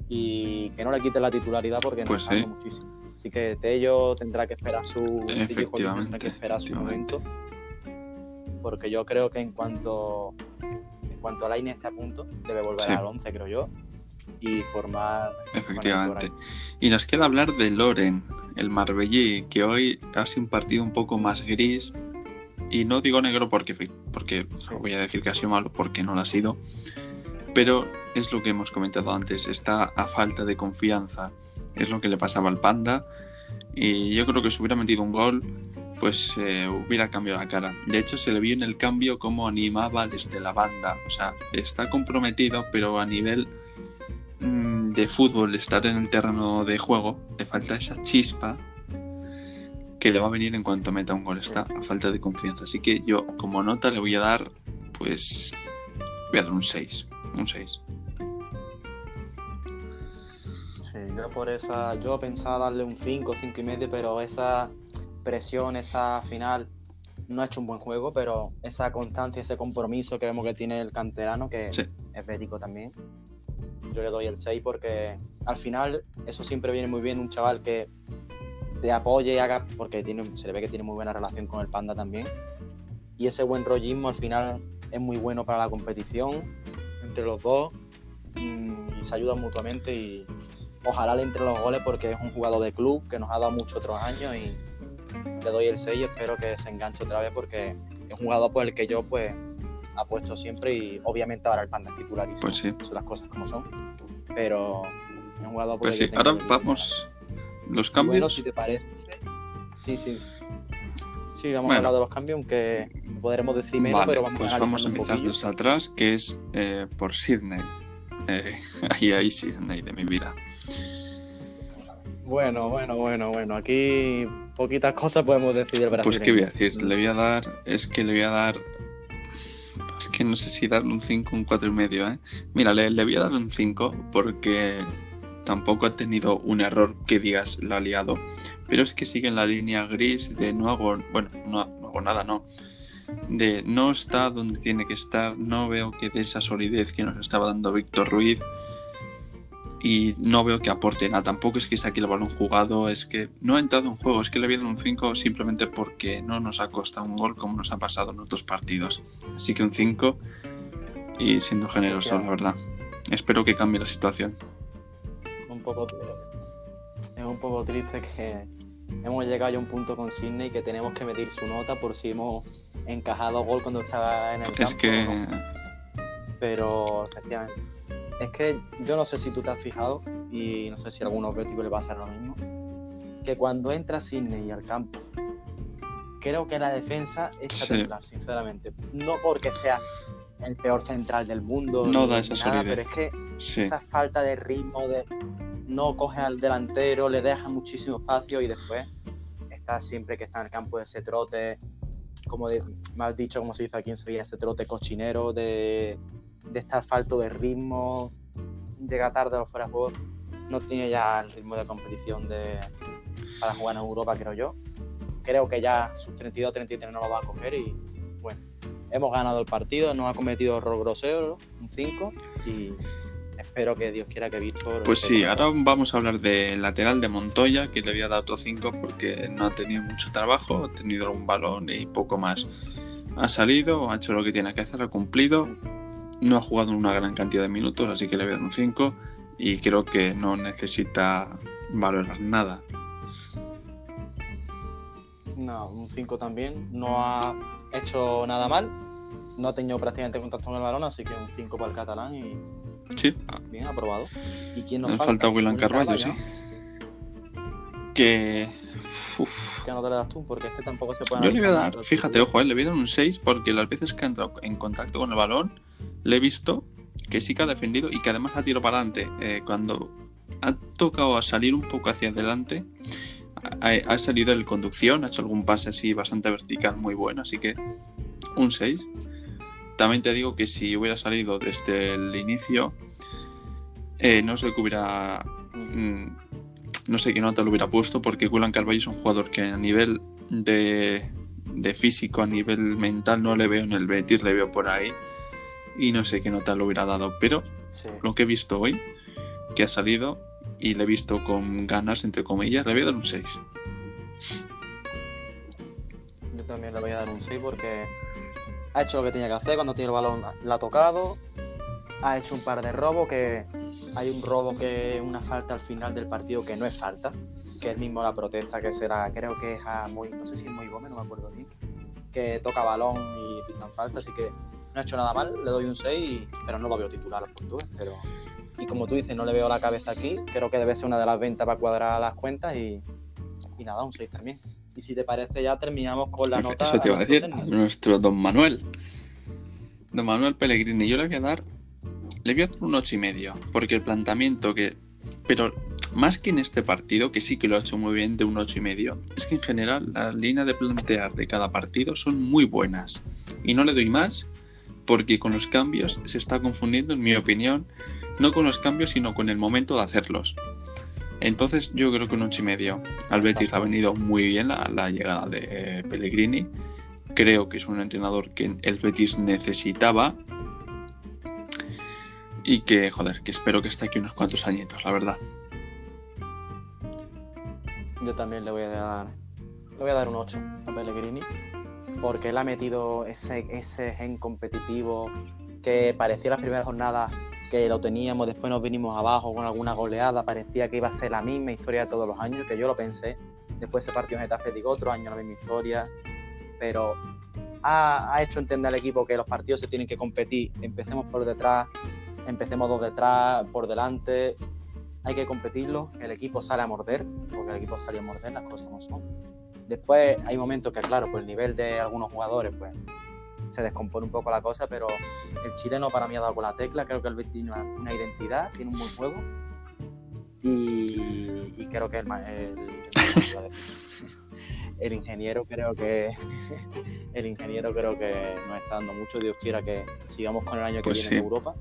Speaker 2: y, que no le quite la titularidad porque
Speaker 1: pues
Speaker 2: nos da muchísimo. Así que Tello tendrá que esperar su,
Speaker 1: efectivamente,
Speaker 2: tendrá que esperar su momento. Porque yo creo que en cuanto en cuanto a Laine esté a punto, debe volver al 11, creo yo y formar.
Speaker 1: Efectivamente. Y nos queda hablar de Loren, el Marbellí, que hoy ha sido un partido un poco más gris. Y no digo negro porque, porque voy a decir que ha sido malo porque no lo ha sido. Pero es lo que hemos comentado antes, está a falta de confianza. Es lo que le pasaba al Panda. Y yo creo que si hubiera metido un gol, pues eh, hubiera cambiado la cara. De hecho, se le vio en el cambio cómo animaba desde la banda. O sea, está comprometido, pero a nivel Mm, de fútbol, estar en el terreno de juego, le falta esa chispa que le va a venir en cuanto meta un gol. Está a falta de confianza. Así que yo, como nota, le voy a dar, pues, voy a dar un 6. Un 6.
Speaker 2: Sí, yo por esa, yo pensaba darle un 5, 5 y medio, pero esa presión, esa final, no ha hecho un buen juego, pero esa constancia, ese compromiso que vemos que tiene el canterano, que es bélico también, yo le doy el 6 porque al final eso siempre viene muy bien un chaval que te apoye y haga, porque tiene, se le ve que tiene muy buena relación con el panda también. Y ese buen rollismo al final es muy bueno para la competición entre los dos mm, y se ayudan mutuamente y ojalá le entre los goles porque es un jugador de club que nos ha dado muchos otros años y le doy el 6 y espero que se enganche otra vez porque es un jugador por el que yo pues ha puesto siempre y obviamente ahora el Panda es titularísimo.
Speaker 1: Pues sí.
Speaker 2: Son las cosas como son. Pero es un jugador
Speaker 1: Pues sí, ahora vamos. Los cambios.
Speaker 2: Bueno, si te parece. Sí, sí. Sí, vamos a hablar de los cambios, aunque podremos decir menos, pero vamos
Speaker 1: pues
Speaker 2: a
Speaker 1: vamos a empezar desde atrás, que es eh, por Sydney. Eh, [laughs] ahí, ahí Sydney de mi vida.
Speaker 2: Bueno, bueno, bueno, bueno. Aquí poquitas cosas podemos decir del.
Speaker 1: Pues qué voy a decir, le voy a dar, es que le voy a dar es que no sé si darle un 5 o un 4 y medio, ¿eh? Mira, le, voy a dar un 5 porque tampoco ha tenido un error que digas lo ha liado. Pero es que sigue en la línea gris de no hago, bueno, no, no hago nada, no. De no está donde tiene que estar, no veo que de esa solidez que nos estaba dando Víctor Ruiz y no veo que aporte nada. Tampoco es que saque el balón jugado, es que no ha entrado en juego, es que le dar un 5 simplemente porque no nos ha costado un gol como nos ha pasado en otros partidos. Así que un 5 y siendo generoso, la verdad. Espero que cambie la situación.
Speaker 2: Un poco es un poco triste que hemos llegado ya a un punto con Sidney que tenemos que medir su nota por si hemos encajado gol cuando estaba en el campo.
Speaker 1: Es que
Speaker 2: pero efectivamente es que yo no sé si tú te has fijado, y no sé si a algún objetivo le va a hacer lo mismo, que cuando entra Sidney al campo, creo que la defensa es a sinceramente. No porque sea el peor central del mundo,
Speaker 1: no da esa nada,
Speaker 2: pero es que esa falta de ritmo, de no coge al delantero, le deja muchísimo espacio y después está siempre que está en el campo ese trote, como de, mal dicho, como se dice aquí en Sevilla, ese trote cochinero de de estar falto de ritmo, llega tarde a los fuera de juego, no tiene ya el ritmo de competición de, para jugar en Europa, creo yo. Creo que ya sus 32-33 no lo va a coger y bueno, hemos ganado el partido, no ha cometido error grosero, un 5 y espero que Dios quiera que Víctor...
Speaker 1: Pues sí, ahora vamos a hablar del lateral de Montoya, que le voy a dar otro 5 porque no ha tenido mucho trabajo, ha tenido algún balón y poco más ha salido, ha hecho lo que tiene que hacer, ha cumplido. No ha jugado en una gran cantidad de minutos, así que le voy a dar un 5. Y creo que no necesita valorar nada.
Speaker 2: No, un 5 también. No ha hecho nada mal. No ha tenido prácticamente contacto con el balón, así que un 5 para el catalán y
Speaker 1: Sí,
Speaker 2: bien aprobado. ¿Y quién nos falta?
Speaker 1: falta William Carballo, sí. Que. Uf,
Speaker 2: ¿Qué nota le das tú? Porque es que tampoco se puede
Speaker 1: Yo le voy a dar, fíjate, ojo, eh, le voy a dar un 6 porque las veces que ha entrado en contacto con el balón, le he visto que sí que ha defendido y que además ha tirado para adelante. Eh, cuando ha tocado a salir un poco hacia adelante, ha, ha salido en conducción, ha hecho algún pase así bastante vertical muy bueno, así que un 6. También te digo que si hubiera salido desde el inicio, eh, no sé qué hubiera. mm, no sé qué nota lo hubiera puesto, porque Gulan Carvalho es un jugador que a nivel de, de físico, a nivel mental, no le veo en el Betis, le veo por ahí. Y no sé qué nota lo hubiera dado, pero
Speaker 2: Sí.
Speaker 1: lo que he visto hoy, que ha salido y le he visto con ganas, entre comillas, le voy a dar un 6.
Speaker 2: Yo también le voy a dar un 6 porque ha hecho lo que tenía que hacer cuando tiene el balón, la ha tocado, ha hecho un par de robos que hay un robo que es una falta al final del partido que no es falta, que es mismo la protesta que será, creo que es a muy, no sé si es muy Gómez, no me acuerdo bien, que toca balón y pitan falta, así que no ha hecho nada mal, le doy un 6, y- pero no lo veo titular al portugués, pero y como tú dices, no le veo la cabeza aquí, creo que debe ser una de las ventas para cuadrar las cuentas y, y nada, un 6 también. Y si te parece ya terminamos con la nota.
Speaker 1: Eso te iba a decir,
Speaker 2: técnico.
Speaker 1: nuestro Don Manuel. Don Manuel Pellegrini, yo le voy a dar. Le voy a dar un ocho y medio. Porque el planteamiento que. Pero más que en este partido, que sí que lo ha hecho muy bien, de un ocho y medio, es que en general las líneas de plantear de cada partido son muy buenas. Y no le doy más, porque con los cambios se está confundiendo, en mi opinión, no con los cambios, sino con el momento de hacerlos. Entonces yo creo que un ocho y medio. Al Betis ha venido muy bien la, la llegada de eh, Pellegrini. Creo que es un entrenador que el Betis necesitaba. Y que, joder, que espero que esté aquí unos cuantos añitos, la verdad.
Speaker 2: Yo también le voy a dar. Le voy a dar un 8 a Pellegrini. Porque él ha metido ese, ese gen competitivo que parecía la primera jornada que lo teníamos, después nos vinimos abajo con alguna goleada, parecía que iba a ser la misma historia de todos los años, que yo lo pensé. Después se partió en Getafe, digo, otro año la misma historia. Pero ha, ha hecho entender al equipo que los partidos se tienen que competir. Empecemos por detrás, empecemos dos detrás, por delante. Hay que competirlo. El equipo sale a morder, porque el equipo sale a morder, las cosas no son. Después hay momentos que, claro, por el nivel de algunos jugadores, pues se descompone un poco la cosa, pero el chileno para mí ha dado con la tecla. Creo que el Betis tiene una, una identidad, tiene un buen juego. Y, y creo que el, el, el- [laughs] el ingeniero creo que [laughs] el ingeniero creo que nos está dando mucho. Dios quiera que sigamos con el año que
Speaker 1: Pues
Speaker 2: viene en
Speaker 1: sí.
Speaker 2: Europa.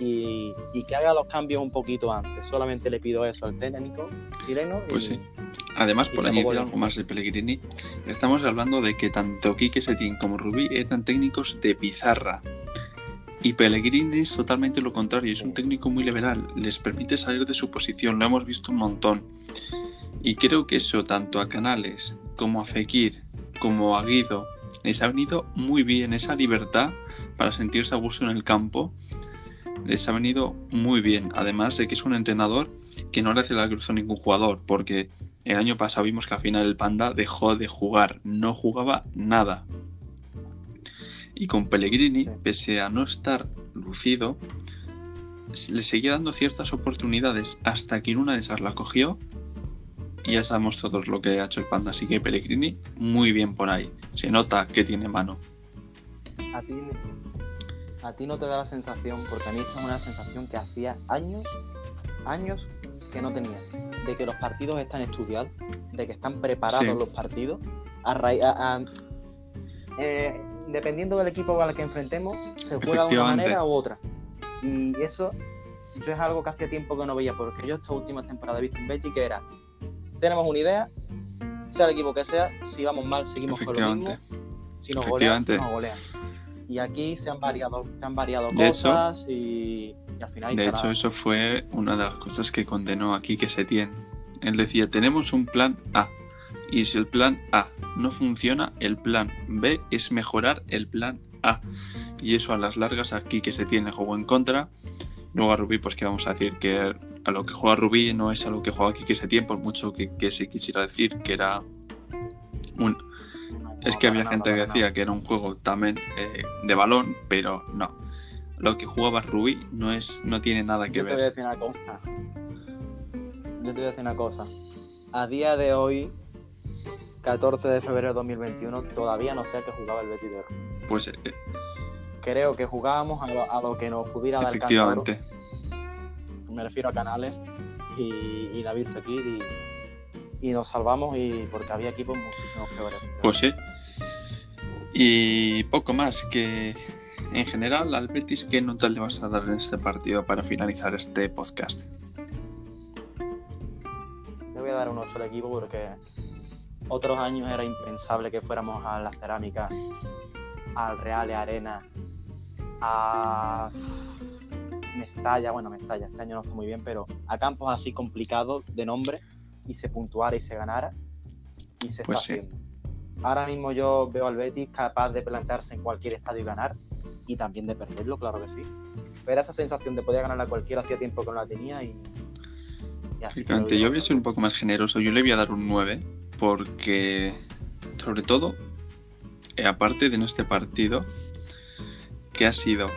Speaker 2: Y, y que haga los cambios un poquito antes. Solamente le pido eso al técnico chileno.
Speaker 1: Pues
Speaker 2: y-
Speaker 1: sí. Además, por añadir algo más de Pellegrini, estamos hablando de que tanto Quique Setién como Rubí eran técnicos de pizarra. Y Pellegrini es totalmente lo contrario, es un técnico muy liberal, les permite salir de su posición, lo hemos visto un montón. Y creo que eso tanto a Canales como a Fekir como a Guido les ha venido muy bien esa libertad para sentirse a gusto en el campo. Les ha venido muy bien, además de que es un entrenador que no le hace la cruz a ningún jugador, porque el año pasado vimos que al final el Panda dejó de jugar, no jugaba nada. Y con Pellegrini,
Speaker 2: Sí.
Speaker 1: pese a no estar lucido, le seguía dando ciertas oportunidades hasta que en una de esas la cogió. Y ya sabemos todos lo que ha hecho el Panda, así que Pellegrini muy bien por ahí. Se nota que tiene mano.
Speaker 2: a ti, a ti no te da la sensación, porque a mí esta es una sensación que hacía años, años que no tenía, de que los partidos están estudiados, de que están preparados
Speaker 1: Sí.
Speaker 2: los partidos, a raíz- a- a- eh, dependiendo del equipo al que enfrentemos, se juega de una manera u otra. Y eso yo es algo que hacía tiempo que no veía, porque yo esta última temporada he visto un Betty que era, tenemos una idea, sea el equipo que sea, si vamos mal seguimos con lo mismo, si nos golean, nos golean. Y aquí se han variado, se han variado
Speaker 1: De
Speaker 2: cosas y, y al final
Speaker 1: De
Speaker 2: estará-
Speaker 1: hecho, eso fue una de las cosas que condenó aquí que se tiene. Él decía, tenemos un plan A Y si el plan A no funciona, el plan B es mejorar el plan A. Y eso a las largas aquí que se tiene juego en contra. Luego a Rubí, pues que vamos a decir que a lo que juega Rubí no es a lo que juega aquí que se tiene, por mucho que, que se quisiera decir que era un... Es que había gente que decía que era un juego también eh, de balón, pero no. Lo que jugaba Rubí no es, no tiene nada que
Speaker 2: Yo te voy a
Speaker 1: ver.
Speaker 2: decir una cosa. Yo te voy a decir una cosa. A día de hoy, 14 de febrero de 2021, todavía no sé a qué jugaba el Betis de Rubí.
Speaker 1: Pues eh,
Speaker 2: Creo que jugábamos a lo, a lo que nos pudiera dar
Speaker 1: efectivamente.
Speaker 2: Me refiero a Canales y, y David Fekir y, y nos salvamos y porque había equipos muchísimo peores.
Speaker 1: Pues sí. Y poco más que en general al Betis, ¿qué nota le vas a dar en este partido para finalizar este podcast?
Speaker 2: Le voy a dar un 8 al equipo porque otros años era impensable que fuéramos a la cerámica, al Real Arena, a Mestalla, bueno, Mestalla, este año no está muy bien, pero a campos así complicados de nombre y se puntuara y se ganara y se
Speaker 1: Pues
Speaker 2: está
Speaker 1: sí.
Speaker 2: haciendo. Ahora mismo yo veo al Betis capaz de plantarse en cualquier estadio y ganar y también de perderlo, claro que sí. Pero esa sensación de poder ganar a cualquiera hacía tiempo que no la tenía y, y así
Speaker 1: yo voy a ser un poco más generoso. Yo le voy a dar un 9 porque, sobre todo, eh, aparte de este partido, que ha sido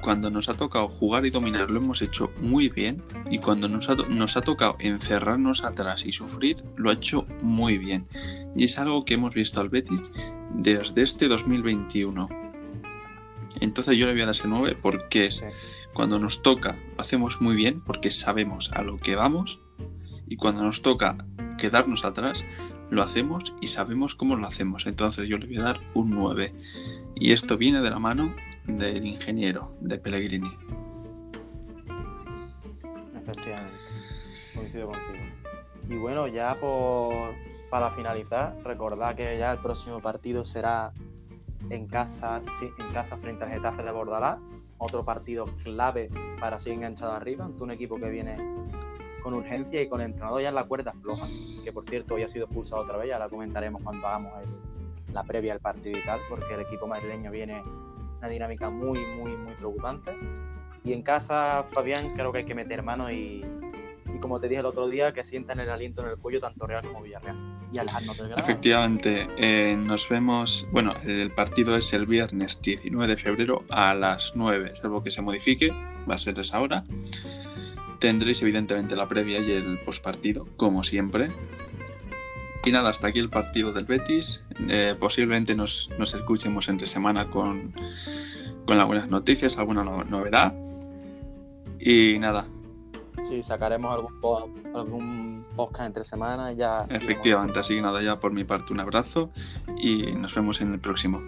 Speaker 1: cuando nos ha tocado jugar y dominar, lo hemos hecho muy bien. Y cuando nos ha, to- nos ha tocado encerrarnos atrás y sufrir, lo ha hecho muy bien. Y es algo que hemos visto al Betis desde este 2021. Entonces yo le voy a dar ese 9 porque es cuando nos toca, lo hacemos muy bien porque sabemos a lo que vamos. Y cuando nos toca quedarnos atrás, lo hacemos y sabemos cómo lo hacemos. Entonces yo le voy a dar un 9. Y esto viene de la mano del ingeniero, de Pellegrini.
Speaker 2: Efectivamente, coincido contigo. Y bueno, ya por, para finalizar, recordad que ya el próximo partido será en casa, sí, en casa frente al Getafe de Bordalás, otro partido clave para seguir enganchado arriba, ante un equipo que viene con urgencia y con el entrenador ya en la cuerda floja, que por cierto hoy ha sido expulsado otra vez, ya la comentaremos cuando hagamos el- la previa al partido y tal, porque el equipo madrileño viene una dinámica muy, muy, muy preocupante. Y en casa, Fabián, creo que hay que meter mano y, como te dije el otro día, que sientan el aliento en el cuello tanto Real como Villarreal. Y.
Speaker 1: Efectivamente, eh, nos vemos. Bueno, el partido es el viernes 19 de febrero a las 9, salvo que se modifique, va a ser esa hora. Tendréis evidentemente la previa y el postpartido, como siempre. Y nada, hasta aquí el partido del Betis. Eh, posiblemente nos, nos escuchemos entre semana con, con algunas noticias, alguna no- novedad. Y nada,
Speaker 2: Sí, sacaremos algún, po- algún podcast entre semanas. Ya
Speaker 1: efectivamente, así que nada, ya por mi parte un abrazo y nos vemos en el próximo.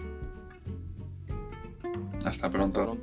Speaker 1: Hasta
Speaker 2: pronto.